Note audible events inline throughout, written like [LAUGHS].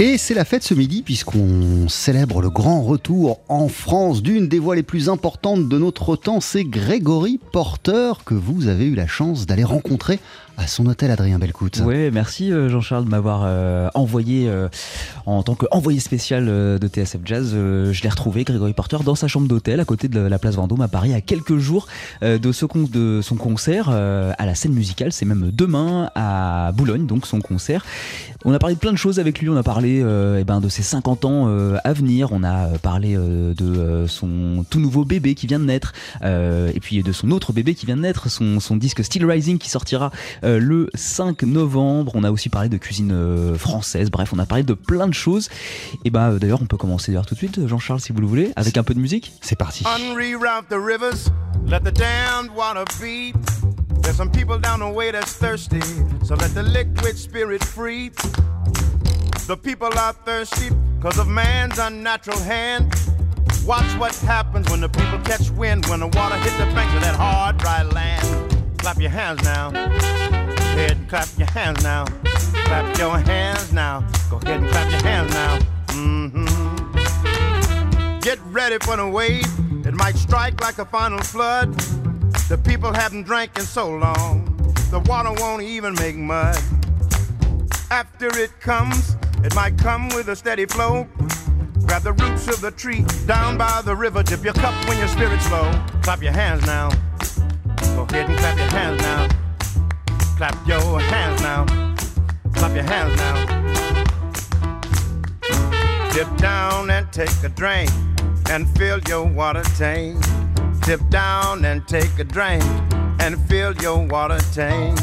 Et c'est la fête ce midi puisqu'on célèbre le grand retour en France d'une des voix les plus importantes de notre temps, c'est Grégory Porter que vous avez eu la chance d'aller rencontrer à son hôtel Adrien Belcout. Oui, merci euh, Jean-Charles de m'avoir euh, envoyé euh, en tant qu'envoyé spécial de TSF Jazz. je l'ai retrouvé, Grégory Porter, dans sa chambre d'hôtel à côté de la place Vendôme à Paris, à quelques jours de, ce de son concert à la scène musicale. C'est même demain à Boulogne, donc son concert. On a parlé de plein de choses avec lui. On a parlé eh ben, de ses 50 ans à venir. On a parlé de son tout nouveau bébé qui vient de naître. et puis de son autre bébé qui vient de naître, son, son disque Still Rising qui sortira euh, le 5 novembre. On a aussi parlé de cuisine euh, française. Bref, on a parlé de plein de choses. Et bah d'ailleurs, on peut commencer d'ailleurs tout de suite, Jean-Charles, si vous le voulez, avec un peu de musique. C'est parti. There's some people down the way that's thirsty, so let the liquid spirit free. The people are thirsty because of man's unnatural hand. Watch what happens when the people catch wind, when the water hit the banks of that hard, dry land. Clap your hands now. Ahead and clap your hands now. Clap your hands now. Go ahead and clap your hands now. Mm-hmm. Get ready for the wave. It might strike like a final flood. The people haven't drank in so long. The water won't even make mud. After it comes, it might come with a steady flow. Grab the roots of the tree down by the river. Dip your cup when your spirit's low. Clap your hands now. Go ahead and clap your hands now. Clap your hands now. Clap your hands now. Dip down and take a drink and fill your water tank. Dip down and take a drink and fill your water tank.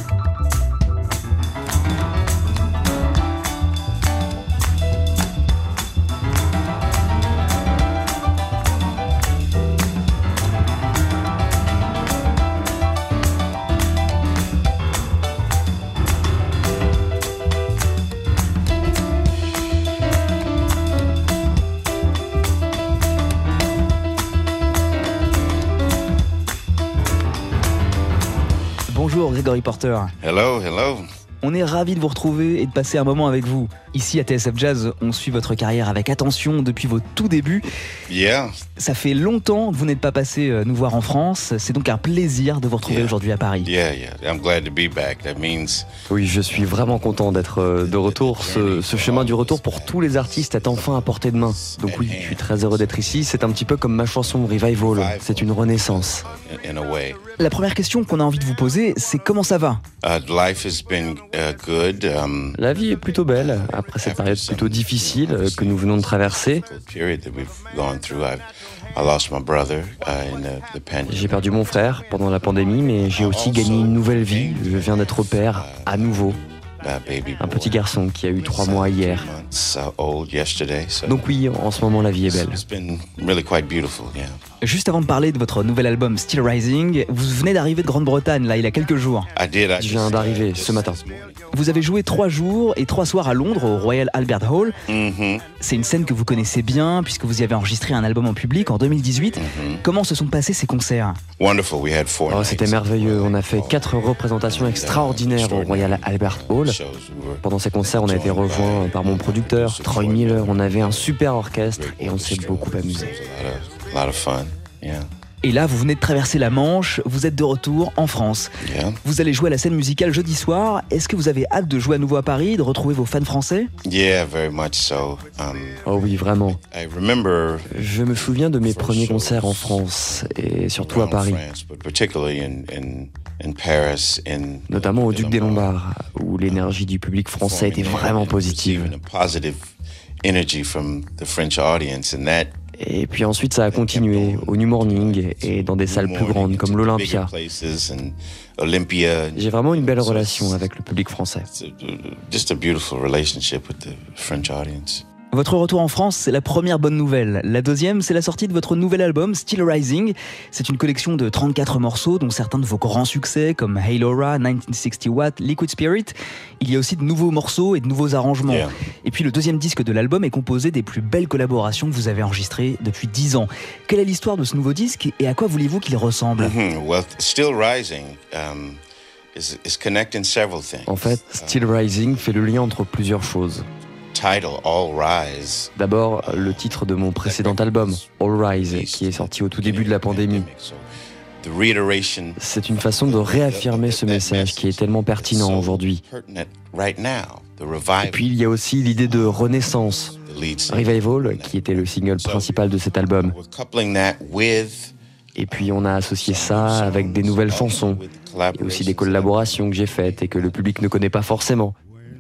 Hello, hello. On est ravis de vous retrouver et de passer un moment avec vous. Ici à TSF Jazz, on suit votre carrière avec attention depuis vos tout débuts. Yeah. Ça fait longtemps que vous n'êtes pas passé euh, nous voir en France. C'est donc un plaisir de vous retrouver aujourd'hui à Paris. Yeah, yeah. I'm glad to be back. That means... Oui, je suis vraiment content d'être euh, de retour. Ce, ce, chemin du retour pour tous les artistes est enfin à portée de main. Donc oui, je suis très heureux d'être ici. C'est un petit peu comme ma chanson Revival. C'est une renaissance. In a way. La première question qu'on a envie de vous poser, c'est comment ça va? Uh, life has been, La vie est plutôt belle après cette période plutôt difficile euh, que nous venons de traverser. J'ai perdu mon frère pendant la pandémie, mais j'ai aussi gagné une nouvelle vie. Je viens d'être père à nouveau. Un petit garçon qui a eu trois mois hier. Donc oui, en ce moment la vie est belle. Juste avant de parler de votre nouvel album Still Rising, vous venez d'arriver de Grande-Bretagne, là, il y a quelques jours. Je viens d'arriver ce matin. Vous avez joué trois jours et trois soirs à Londres au Royal Albert Hall. Mm-hmm. C'est une scène que vous connaissez bien puisque vous y avez enregistré un album en public en 2018. Mm-hmm. Comment se sont passés ces concerts? Oh, C'était merveilleux. On a fait quatre représentations extraordinaires au Royal Albert Hall. Pendant ces concerts, on a été rejoint par mon producteur, Troy Miller. On avait un super orchestre et on s'est beaucoup amusé. Et là, vous venez de traverser la Manche, vous êtes de retour en France. Vous allez jouer à la scène musicale jeudi soir. Est-ce que vous avez hâte de jouer à nouveau à Paris, de retrouver vos fans français? Yeah, very much so. Um, oh oui, vraiment. I remember Je me souviens de mes premiers concerts en France et surtout à Paris. Notamment au Duc des Lombards, où l'énergie du public français était vraiment positive. Et puis ensuite, ça a continué au New Morning et dans des salles plus grandes comme l'Olympia. J'ai vraiment une belle relation avec le public français. Votre retour en France, c'est la première bonne nouvelle. La deuxième, c'est la sortie de votre nouvel album, Still Rising. C'est une collection de 34 morceaux, dont certains de vos grands succès, comme Hey Laura, 1960 Watt, Liquid Spirit. Il y a aussi de nouveaux morceaux et de nouveaux arrangements. Et puis le deuxième disque de l'album est composé des plus belles collaborations que vous avez enregistrées depuis 10 ans. Quelle est l'histoire de ce nouveau disque et à quoi voulez-vous qu'il ressemble? Mm-hmm. Still Rising. Um, en fait, Still Rising fait le lien entre plusieurs choses. D'abord, le titre de mon précédent album, All Rise, qui est sorti au tout début de la pandémie. C'est une façon de réaffirmer ce message qui est tellement pertinent aujourd'hui. Et puis il y a aussi l'idée de renaissance, Revival, qui était le single principal de cet album. Et puis on a associé ça avec des nouvelles chansons, et aussi des collaborations que j'ai faites et que le public ne connaît pas forcément.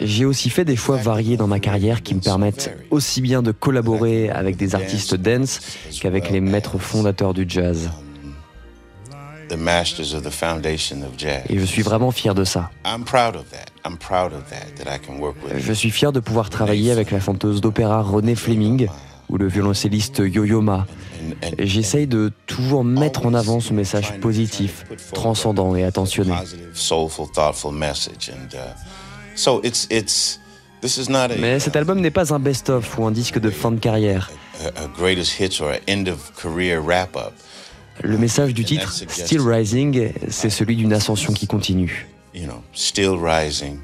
j'ai aussi fait des choix variés dans ma carrière qui me permettent aussi bien de collaborer avec des artistes dance qu'avec les maîtres fondateurs du jazz. Et je suis vraiment fier de ça. Je suis fier de pouvoir travailler avec la chanteuse d'opéra René Fleming ou le violoncelliste Yo-Yo Ma. J'essaye de toujours mettre en avant ce message positif, transcendant et attentionné. Mais cet album n'est pas un best-of ou un disque de fin de carrière. Le message du titre, Still Rising, c'est celui d'une ascension qui continue. Still rising,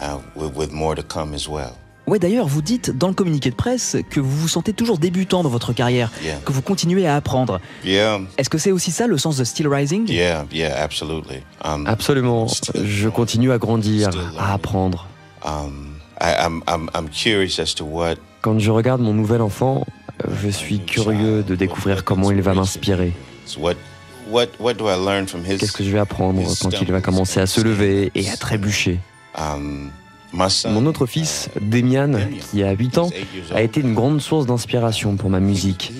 uh, with more to come as well. Ouais, d'ailleurs, vous dites dans le communiqué de presse que vous vous sentez toujours débutant dans votre carrière, que vous continuez à apprendre. Est-ce que c'est aussi ça le sens de Still Rising? Um, Absolument. Je continue à grandir, à apprendre. Um, Quand je regarde mon nouvel enfant, je suis curieux de découvrir comment il va m'inspirer. Qu'est-ce que je vais apprendre quand il va commencer à se lever et à trébucher? Um, mon autre fils, Demian, qui a 8 ans, a été une grande source d'inspiration pour ma musique.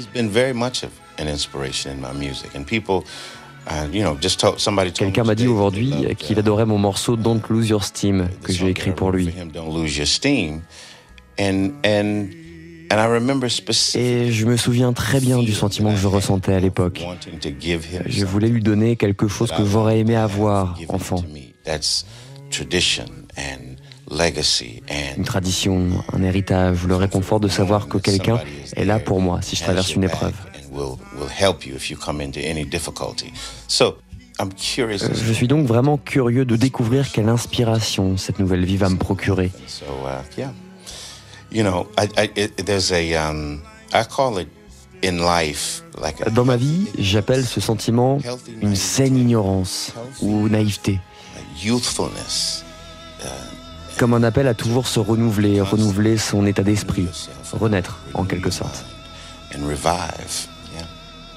Quelqu'un m'a dit aujourd'hui qu'il adorait mon morceau Don't Lose Your Steam que j'ai écrit pour lui. Et je me souviens très bien du sentiment que je ressentais à l'époque. Je voulais lui donner quelque chose que j'aurais aimé avoir, enfant. Une tradition, un héritage, le réconfort de savoir que quelqu'un est là pour moi si je traverse une épreuve. Je suis donc vraiment curieux de découvrir quelle inspiration cette nouvelle vie va me procurer. Dans ma vie, j'appelle ce sentiment une saine ignorance ou naïveté comme un appel à toujours se renouveler, renouveler son état d'esprit, renaître en quelque sorte.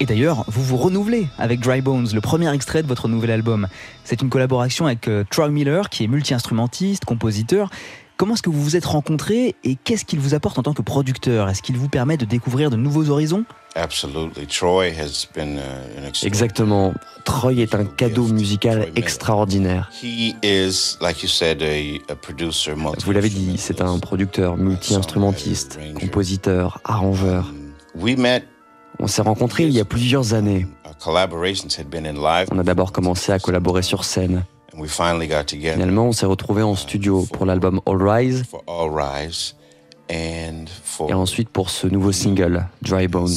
Et d'ailleurs, vous vous renouvelez avec Dry Bones, le premier extrait de votre nouvel album. C'est une collaboration avec euh, Troy Miller, qui est multi-instrumentiste, compositeur. Comment est-ce que vous vous êtes rencontrés et qu'est-ce qu'il vous apporte en tant que producteur? Est-ce qu'il vous permet de découvrir de nouveaux horizons? Exactement. Troy est un cadeau musical extraordinaire. Vous l'avez dit, c'est un producteur, multi-instrumentiste, compositeur, arrangeur. On s'est rencontrés il y a plusieurs années. On a d'abord commencé à collaborer sur scène. Finalement, on s'est retrouvés en studio pour l'album All Rise et ensuite pour ce nouveau single, Dry Bones.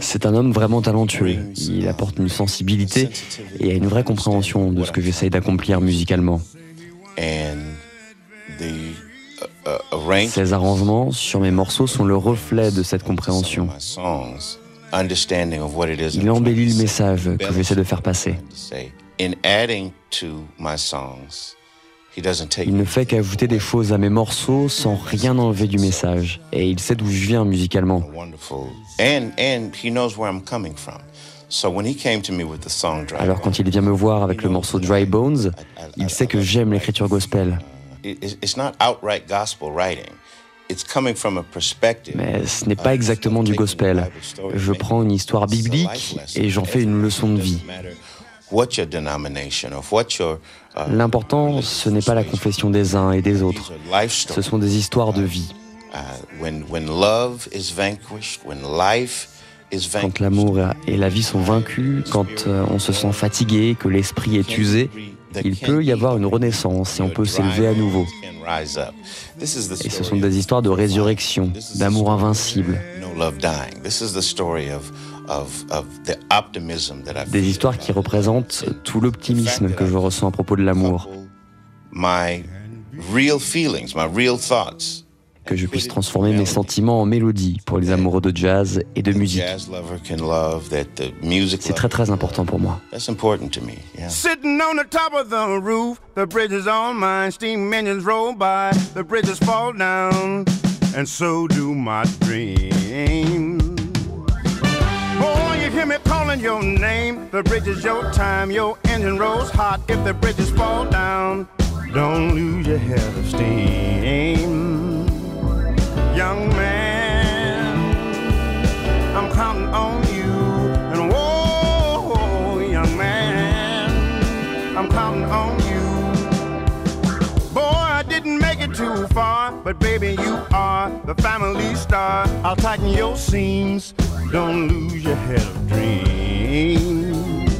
C'est un homme vraiment talentueux. Il apporte une sensibilité et une vraie compréhension de ce que j'essaye d'accomplir musicalement. Ces arrangements sur mes morceaux sont le reflet de cette compréhension. Il embellit le message que j'essaie de faire passer. Il ne fait qu'ajouter des choses à mes morceaux sans rien enlever du message. Et il sait d'où je viens musicalement. Alors quand il vient me voir avec le morceau Dry Bones, il sait que j'aime l'écriture gospel. Mais ce n'est pas exactement du gospel. Je prends une histoire biblique et j'en fais une leçon de vie. L'important, ce n'est pas la confession des uns et des autres. Ce sont des histoires de vie. Quand l'amour et la vie sont vaincus, quand euh, on se sent fatigué, que l'esprit est usé, il peut y avoir une renaissance et on peut s'élever à nouveau. Et ce sont des histoires de résurrection, d'amour invincible. Des histoires qui représentent tout l'optimisme que je ressens à propos de l'amour. Que je puisse transformer mes sentiments en mélodie pour les amoureux de jazz et de musique. C'est très très important pour moi. Sitting on the top of the roof, the bridge is on mine, steam engines roll by, the bridges fall down, and so do my dreams. hear me calling your name. The bridge is your time, your engine rolls hot. If the bridges fall down, don't lose your head of steam. Young man, I'm counting on you. And whoa, young man, I'm counting on you. Boy, I didn't make it too far, but baby, you are the family star. I'll tighten your seams don't lose your head of dreams.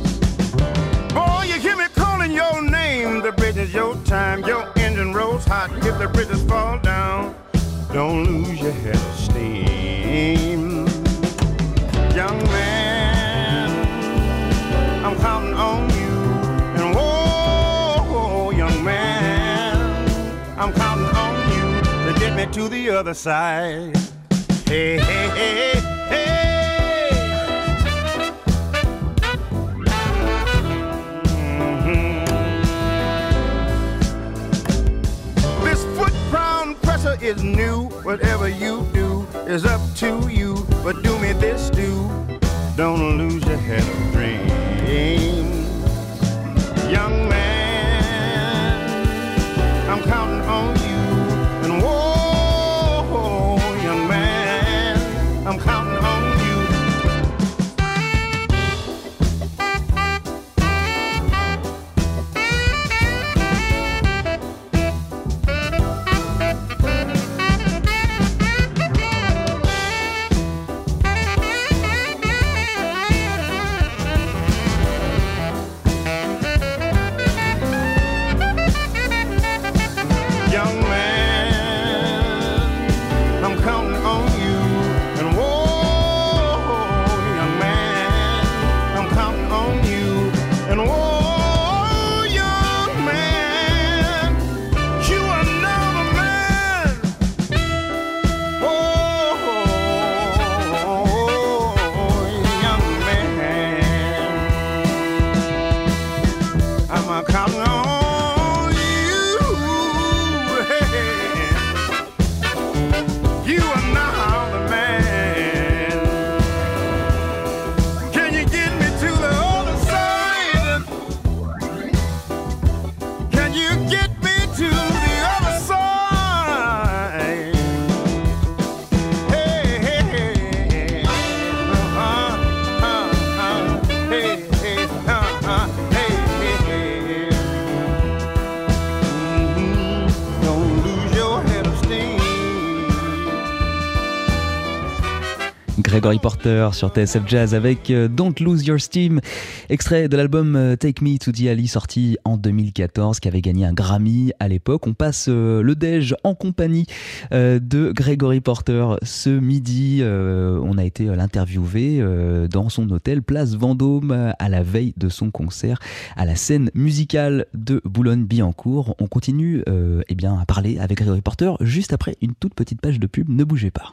Boy, you hear me calling your name. The bridge is your time. Your engine rolls hot. If the bridges fall don't lose your head of steam. Young man, I'm counting on you. And whoa, young man, I'm counting on you to get me to the other side. Hey, hey, hey, hey. Mm-hmm. is new. Whatever you do is up to you. But do me this, do. Don't lose your head of dreams. Young man, Gregory Porter sur TSF Jazz avec euh, Don't Lose Your Steam, extrait de l'album euh, Take Me to the Ali sorti en 2014 qui avait gagné un Grammy à l'époque. On passe euh, le déj en compagnie de Gregory Porter ce midi. On a été l'interviewer dans son hôtel Place Vendôme à la veille de son concert à la scène musicale de Boulogne-Billancourt. On continue eh bien, à parler avec Gregory Porter juste après une toute petite page de pub. Ne bougez pas.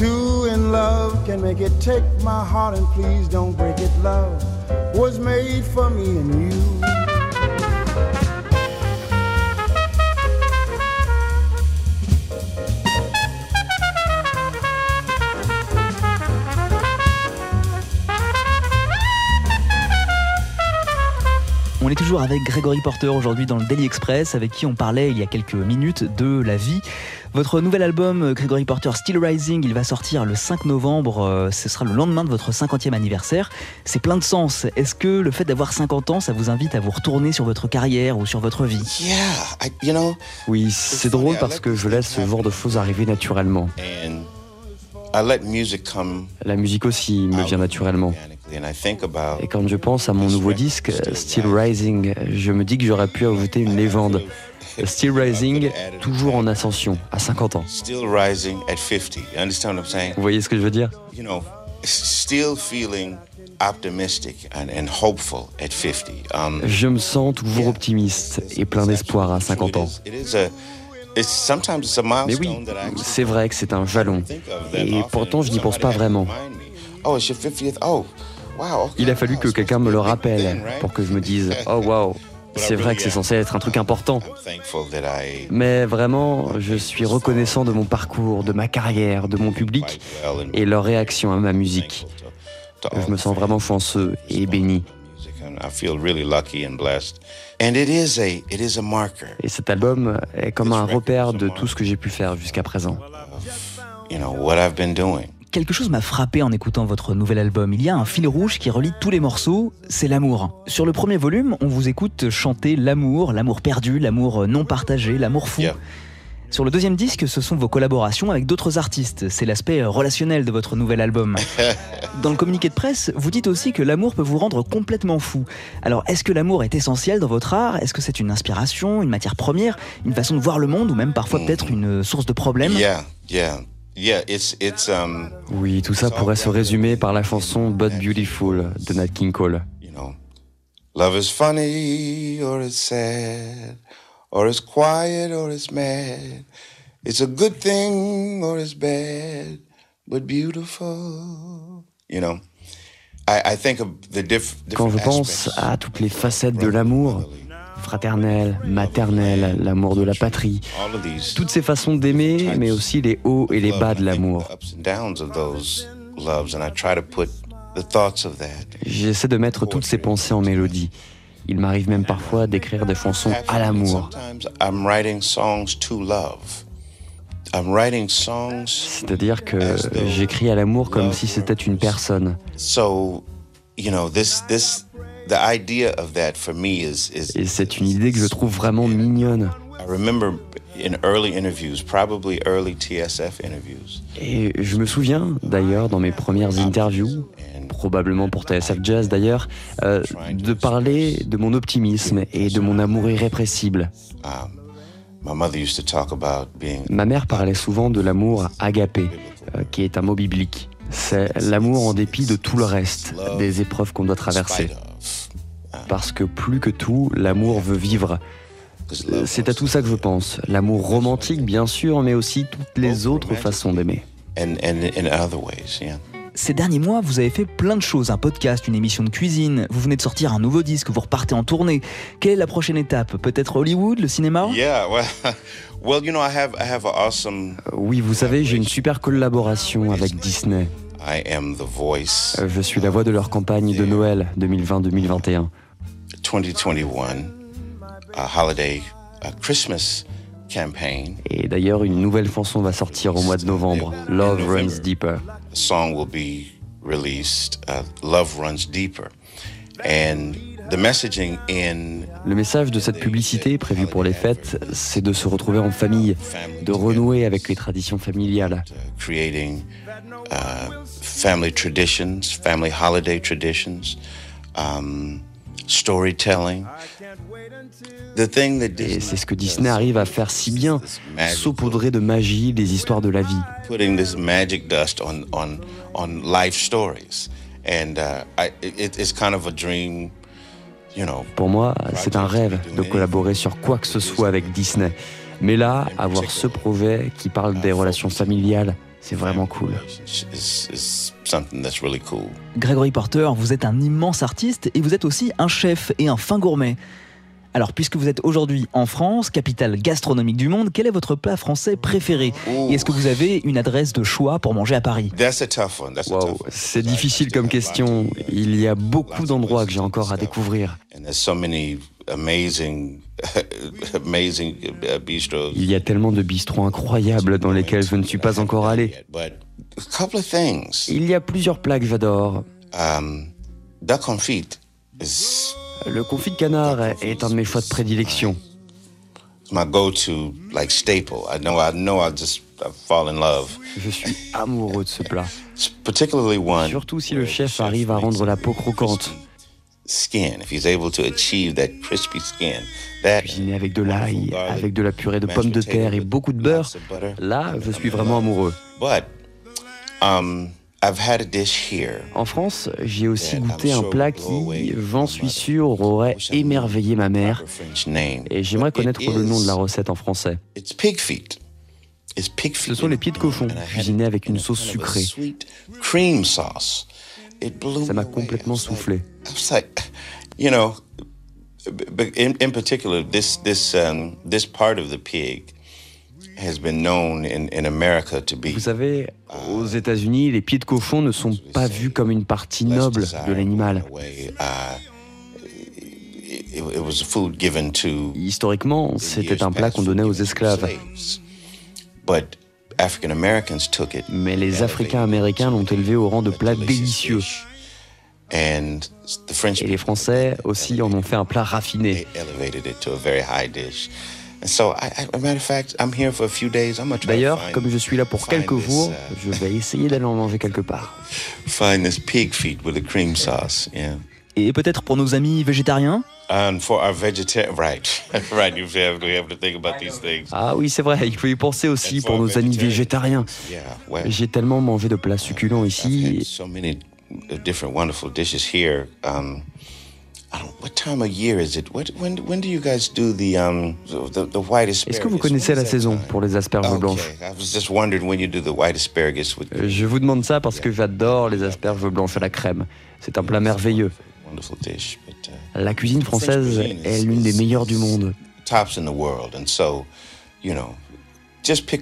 Two in love can make it. Take my heart and please don't break it. Love was made for me and you. On est toujours avec Grégory Porter aujourd'hui dans le Daily Express, avec qui on parlait il y a quelques minutes de la vie. Votre nouvel album, Grégory Porter Still Rising, il va sortir le 5 novembre. Euh, ce sera le lendemain de votre 50e anniversaire. C'est plein de sens. Est-ce que le fait d'avoir 50 ans, ça vous invite à vous retourner sur votre carrière ou sur votre vie? Oui, c'est drôle parce que je laisse ce genre de choses arriver naturellement. La musique aussi me vient naturellement. Et quand je pense à mon nouveau disque, Still Rising, je me dis que j'aurais pu ajouter une légende. Still Rising, toujours en ascension, à 50 ans. Vous voyez ce que je veux dire? Um, Je me sens toujours optimiste et plein d'espoir à 50 ans. Mais oui, c'est vrai que c'est un jalon. Et pourtant, je n'y pense pas vraiment. Il a fallu que quelqu'un me le rappelle pour que je me dise Oh wow, c'est vrai que c'est censé être un truc important. Mais vraiment, je suis reconnaissant de mon parcours, de ma carrière, de mon public et leur réaction à ma musique. Je me sens vraiment chanceux et béni. Et cet album est comme un repère de tout ce que j'ai pu faire jusqu'à présent quelque chose m'a frappé en écoutant votre nouvel album. Il y a un fil rouge qui relie tous les morceaux, c'est l'amour. Sur le premier volume, on vous écoute chanter l'amour, l'amour perdu, l'amour non partagé, l'amour fou. Sur le deuxième disque, ce sont vos collaborations avec d'autres artistes. C'est l'aspect relationnel de votre nouvel album. [LAUGHS] Dans le communiqué de presse, vous dites aussi que l'amour peut vous rendre complètement fou. Alors, est-ce que l'amour est essentiel dans votre art? Est-ce que c'est une inspiration, une matière première, une façon de voir le monde ou même parfois mm. peut-être une source de problèmes? Um, oui, tout ça pourrait se résumer par la chanson But Beautiful de Nat King Cole. Love is funny or it's sad, or it's quiet or it's mad. It's a good thing or it's bad, but beautiful. You know, I, I think of the Quand je pense à toutes les facettes de l'amour, fraternel, maternel, l'amour de la patrie. Toutes ces façons d'aimer, mais aussi les hauts et les bas de l'amour. J'essaie de mettre toutes ces pensées en mélodie. Il m'arrive même parfois d'écrire des chansons à l'amour. C'est-à-dire que j'écris à l'amour comme si c'était une personne. Et c'est une idée que je trouve vraiment mignonne. Et je me souviens d'ailleurs dans mes premières interviews, probablement pour TSF Jazz d'ailleurs, euh, de parler de mon optimisme et de mon amour irrépressible. Um, Ma mère parlait souvent de l'amour agapé, euh, qui est un mot biblique. C'est l'amour en dépit de tout le reste, des épreuves qu'on doit traverser parce que plus que tout, l'amour veut vivre. C'est à tout ça que je pense. L'amour romantique, bien sûr, mais aussi toutes les autres façons d'aimer. Ces derniers mois, vous avez fait plein de choses, un podcast, une émission de cuisine, vous venez de sortir un nouveau disque, vous repartez en tournée. Quelle est la prochaine étape? Peut-être Hollywood, le cinéma? Oui, vous savez, j'ai une super collaboration avec Disney. Je suis la voix de leur campagne de Noël 2020-2021. 2021 holiday Christmas campaign. Et d'ailleurs, une nouvelle chanson va sortir au mois de novembre, Love Runs Deeper. song will be released, uh, Love Runs Deeper. And the messaging in le message de cette publicité prévue pour les fêtes, c'est de se retrouver en famille, de renouer avec les traditions familiales. Uh, family traditions, family holiday traditions. Um, storytelling. Et c'est ce que Disney arrive à faire si bien, saupoudrer de magie les histoires de la vie. Putting this magic dust on, on, on life stories. And uh, I, it, it's kind of a dream, you know. Pour moi, c'est un rêve de collaborer sur quoi que ce soit avec Disney. Mais là, avoir ce projet qui parle des relations familiales, c'est vraiment cool. Gregory Porter, vous êtes un immense artiste et vous êtes aussi un chef et un fin gourmet. Alors, puisque vous êtes aujourd'hui en France, capitale gastronomique du monde, quel est votre plat français préféré? Et est-ce que vous avez une adresse de choix pour manger à Paris? Wow, C'est difficile comme question. Il y a beaucoup d'endroits que j'ai encore à découvrir. [LAUGHS] Il y a tellement de bistrots incroyables dans lesquels je ne suis pas encore allé. Il y a plusieurs plats que j'adore. Um, le confit de canard est un de mes choix de prédilection. Je suis amoureux de ce plat. Surtout si le chef arrive à rendre la peau croquante. Cuisiné avec de l'ail, avec de la purée de pommes de terre et beaucoup de beurre, là, je suis vraiment amoureux. Um, en France, j'ai aussi goûté un plat qui, j'en suis sûr, aurait émerveillé ma mère. Et j'aimerais connaître le nom de la recette en français. Ce sont les pieds de cochon, cuisinés avec une sauce sucrée. Ça m'a complètement soufflé. in particular, this this um, this part of the pig vous savez, aux États-Unis, les pieds de cochon ne sont pas vus comme une partie noble de l'animal. Historiquement, c'était un plat qu'on donnait aux esclaves. Mais les Africains américains l'ont élevé au rang de plat délicieux. Et les Français aussi en ont fait un plat raffiné. D'ailleurs, comme je suis là pour quelques jours, uh, je vais essayer d'aller en manger quelque part. Et peut-être pour nos amis végétariens Ah oui, c'est vrai, il faut y penser aussi pour nos amis végétariens. J'ai tellement mangé de plats succulents ici. Est-ce que vous connaissez la saison pour les asperges blanches? Je vous demande ça parce que j'adore les asperges blanches à la crème. C'est un plat merveilleux. Uh, la cuisine française est l'une des meilleures du monde.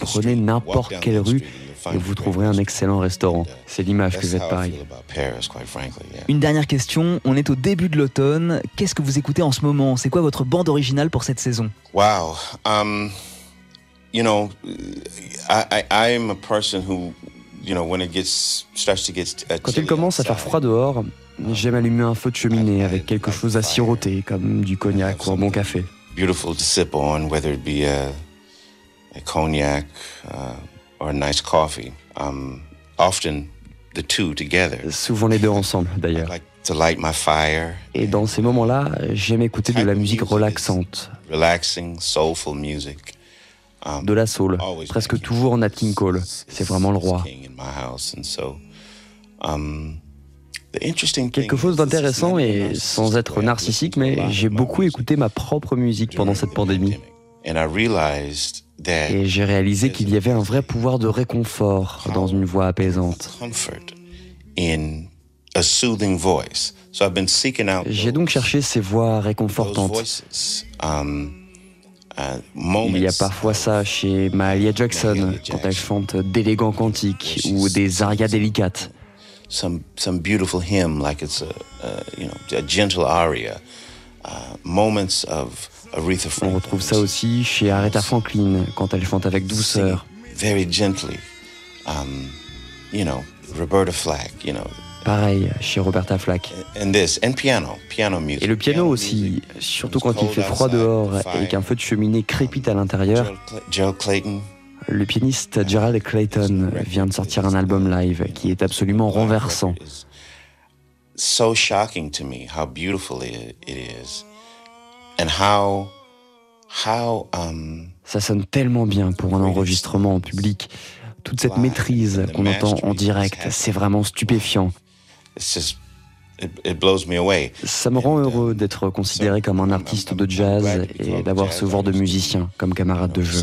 Prenez n'importe quelle rue et vous trouverez un excellent restaurant. C'est l'image que vous êtes Paris. Une dernière question, on est au début de l'automne. Qu'est-ce que vous écoutez en ce moment? C'est quoi votre bande originale pour cette saison? Wow. Um, you know, I, I, I'm a person who, you know, when it gets, starts to get uh, Quand il commence à faire froid dehors, j'aime allumer un feu de cheminée avec quelque chose à siroter, comme du cognac ou un bon café. Beautiful to sip on, whether it be a, a cognac, uh, or a nice coffee. Um, often the two together. Souvent les deux ensemble, d'ailleurs. Like to light my fire. Et dans ces moments-là, j'aime écouter de la musique relaxante. Relaxing, soulful music. Um, de la soul, presque toujours en Nat King Cole. C'est vraiment le roi. Quelque chose d'intéressant et sans être narcissique, mais j'ai beaucoup écouté ma propre musique pendant cette pandémie. Et j'ai réalisé qu'il y avait un vrai pouvoir de réconfort dans une voix apaisante. J'ai donc cherché ces voix réconfortantes. Um, uh, Il y a parfois ça chez Mahalia Jackson quand elle chante d'élégants cantiques ou des arias délicates. Some, some beautiful hymn like it's a, you know, a gentle aria. Uh, moments of on retrouve ça aussi chez Aretha Franklin quand elle chante avec douceur. Very gently. Um, you know, Roberta Flack, you know. Pareil chez Roberta Flack. And this, and piano, piano music. Et le piano aussi, surtout quand il fait froid dehors et qu'un feu de cheminée crépite à l'intérieur. Joe Clayton. Le pianiste Gerald Clayton vient de sortir un album live qui est absolument renversant. so shocking to me how beautiful it, is and how how um ça sonne tellement bien pour un enregistrement en public. Toute cette maîtrise qu'on entend en direct c'est vraiment stupéfiant ça me rend heureux d'être considéré comme un artiste de jazz et d'avoir ce genre de musicien comme camarade de jeu.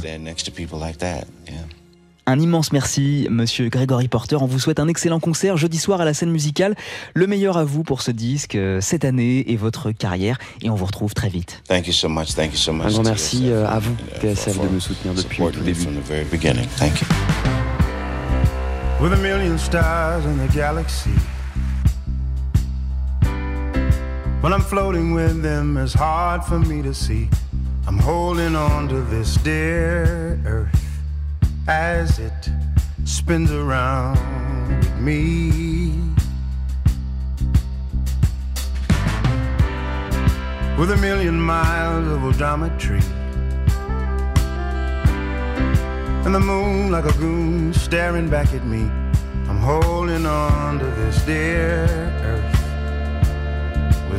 Un immense merci, monsieur Grégory Porter. On vous souhaite un excellent concert jeudi soir à la scène musicale. Le meilleur à vous pour ce disque, euh, cette année et votre carrière. Et on vous retrouve très vite. Thank you so much. Thank you so much. Un grand merci euh, à vous, TSF, de me soutenir depuis le tout début. Thank you. With a million stars in the galaxy. When I'm floating with them, it's hard for me to see. I'm holding on to this dear earth. as it spins around with me. With a million miles of odometry. And the moon like a goon staring back at me. I'm holding on to this dear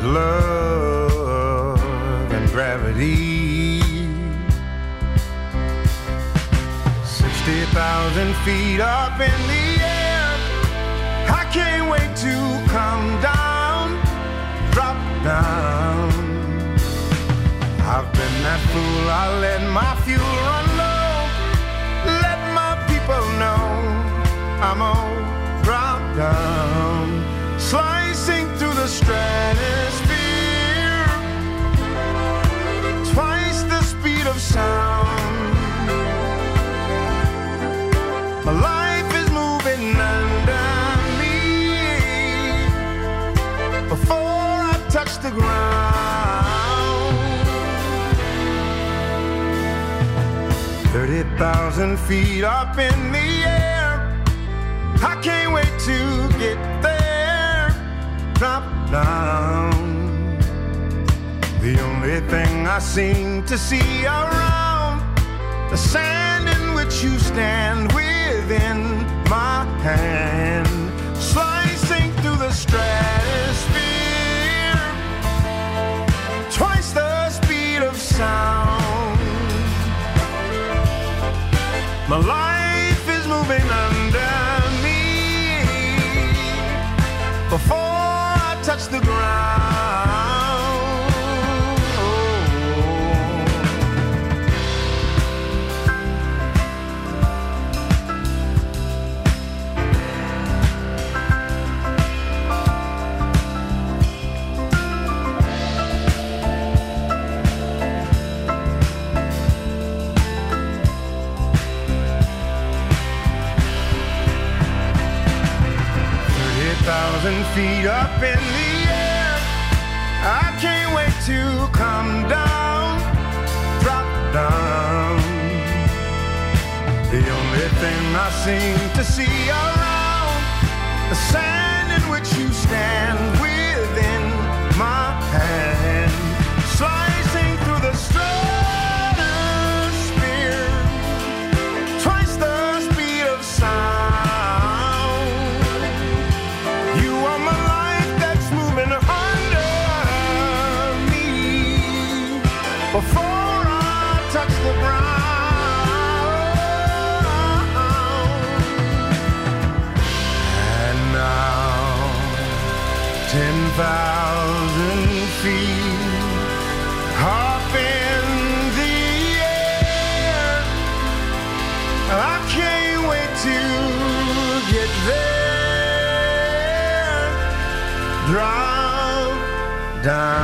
love and gravity. 60,000 feet up in the air. I can't wait to come down, drop down. I've been that fool, I let my fuel run low. Let my people know I'm on 30,000 feet up in the air. I can't wait to get there. Drop down. The only thing I seem to see around the sand in which you stand within my hand, slicing through the stratosphere, twice the speed of sound. My life is moving under me before I touch the ground. 10,000 feet up in the air. I can't wait to come down, drop down. The only thing I seem to see around the sand in which you stand die.